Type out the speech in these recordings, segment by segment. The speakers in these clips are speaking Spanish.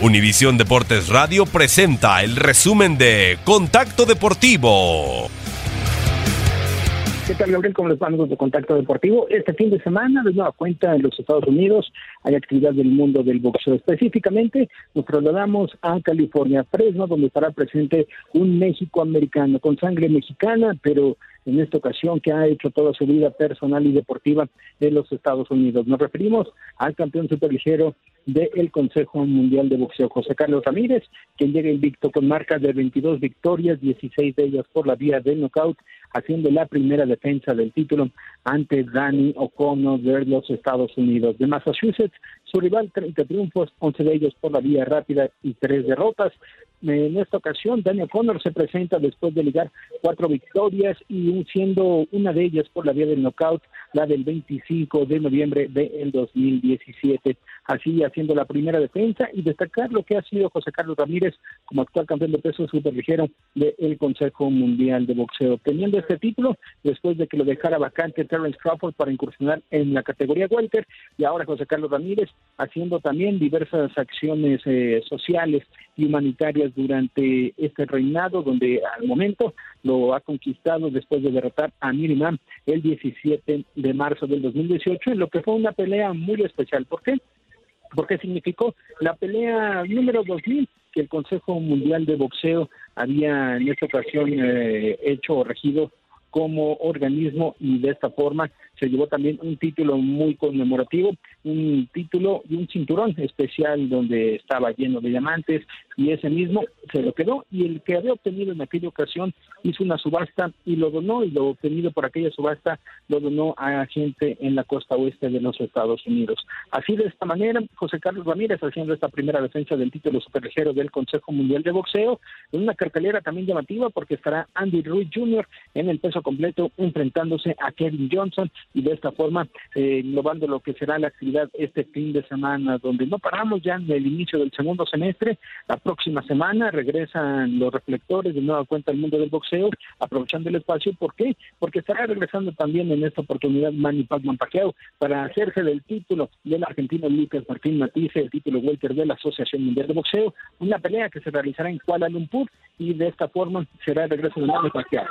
Univisión Deportes Radio presenta el resumen de Contacto Deportivo. ¿Qué tal, Gabriel? ¿Cómo les va, amigos de Contacto Deportivo? Este fin de semana, de nueva cuenta, en los Estados Unidos hay actividad del mundo del boxeo. Específicamente, nos trasladamos a California, Fresno, donde estará presente un México americano con sangre mexicana, pero en esta ocasión que ha hecho toda su vida personal y deportiva en los Estados Unidos. Nos referimos al campeón superligero del Consejo Mundial de Boxeo, José Carlos Ramírez, quien llega invicto con marcas de 22 victorias, 16 de ellas por la vía del knockout, haciendo la primera defensa del título ante Danny O'Connor de los Estados Unidos. De Massachusetts, su rival 30 triunfos, 11 de ellos por la vía rápida y 3 derrotas. En esta ocasión, Daniel Connor se presenta después de ligar cuatro victorias y siendo una de ellas por la vía del knockout, la del 25 de noviembre del 2017. Así haciendo la primera defensa y destacar lo que ha sido José Carlos Ramírez como actual campeón de peso superligero del Consejo Mundial de Boxeo, teniendo este título después de que lo dejara vacante Terence Crawford para incursionar en la categoría welter y ahora José Carlos Ramírez haciendo también diversas acciones eh, sociales y humanitarias durante este reinado, donde al momento lo ha conquistado después de derrotar a Mirimam el 17 de marzo del 2018, en lo que fue una pelea muy especial. ¿Por qué? Porque significó la pelea número 2000 que el Consejo Mundial de Boxeo había en esta ocasión eh, hecho o regido como organismo y de esta forma se llevó también un título muy conmemorativo, un título y un cinturón especial donde estaba lleno de diamantes y ese mismo se lo quedó y el que había obtenido en aquella ocasión hizo una subasta y lo donó y lo obtenido por aquella subasta lo donó a gente en la costa oeste de los Estados Unidos. Así de esta manera, José Carlos Ramírez haciendo esta primera defensa del título superligero del Consejo Mundial de Boxeo, en una cartelera también llamativa porque estará Andy Ruiz Jr. en el peso completo enfrentándose a Kevin Johnson y de esta forma eh, innovando lo que será la actividad este fin de semana, donde no paramos ya en el inicio del segundo semestre. La próxima semana regresan los reflectores de nueva cuenta al mundo del boxeo, aprovechando el espacio. ¿Por qué? Porque estará regresando también en esta oportunidad Manny Pacman Pacquiao para hacerse del título del argentino Lucas Martín Matisse, el título welter de la Asociación Mundial de Boxeo, una pelea que se realizará en Kuala Lumpur y de esta forma será el regreso de Manny Pacquiao.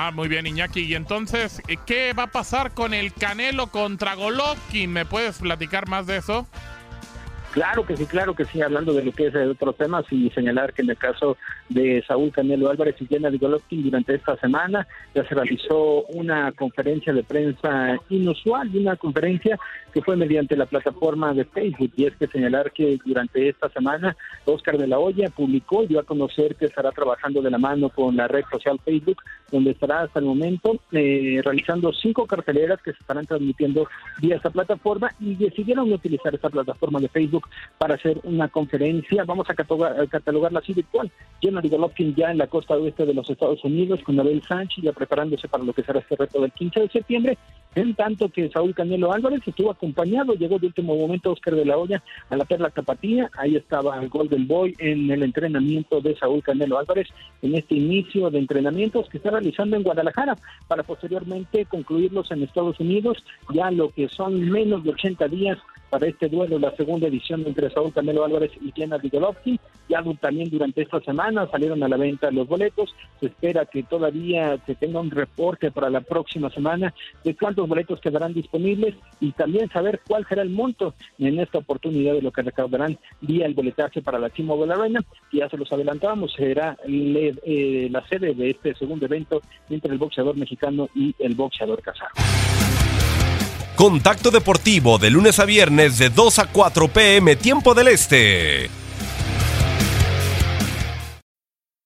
Ah, muy bien, Iñaki. Y entonces, ¿qué va a pasar con el Canelo contra Golovkin? ¿Me puedes platicar más de eso? Claro que sí, claro que sí, hablando de lo que es de otros temas y señalar que en el caso de Saúl Canelo Álvarez y Jenna Golovkin durante esta semana ya se realizó una conferencia de prensa inusual una conferencia que fue mediante la plataforma de Facebook y es que señalar que durante esta semana Oscar de la Hoya publicó y dio a conocer que estará trabajando de la mano con la red social Facebook donde estará hasta el momento eh, realizando cinco carteleras que se estarán transmitiendo vía esta plataforma y decidieron utilizar esta plataforma de Facebook para hacer una conferencia, vamos a catalogarla así virtual, Gennady Golovkin ya en la costa oeste de los Estados Unidos con Abel Sánchez ya preparándose para lo que será este reto del 15 de septiembre, en tanto que Saúl Canelo Álvarez estuvo acompañado, llegó de último momento Oscar de la Hoya a la Perla Tapatía, ahí estaba el Golden Boy en el entrenamiento de Saúl Canelo Álvarez en este inicio de entrenamientos que está realizando en Guadalajara para posteriormente concluirlos en Estados Unidos, ya lo que son menos de 80 días para este duelo, la segunda edición entre Saúl Canelo Álvarez y Gennady Golovkin. Ya también durante esta semana salieron a la venta los boletos. Se espera que todavía se tenga un reporte para la próxima semana de cuántos boletos quedarán disponibles y también saber cuál será el monto en esta oportunidad de lo que recaudarán vía el boletaje para la T-Mobile Arena. Ya se los adelantábamos, será eh, la sede de este segundo evento entre el boxeador mexicano y el boxeador casado. Contacto Deportivo de lunes a viernes de 2 a 4 pm tiempo del Este.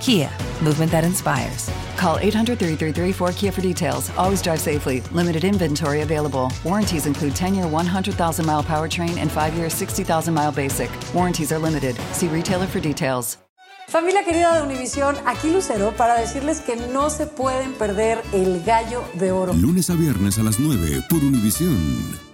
Kia, movement that inspires. Call 800 333 4KIA for details. Always drive safely. Limited inventory available. Warranties include 10 year 100,000 mile powertrain and 5 year 60,000 mile basic. Warranties are limited. See retailer for details. Familia querida de Univisión, aquí Lucero para decirles que no se pueden perder el gallo de oro. Lunes a viernes a las 9 por Univisión.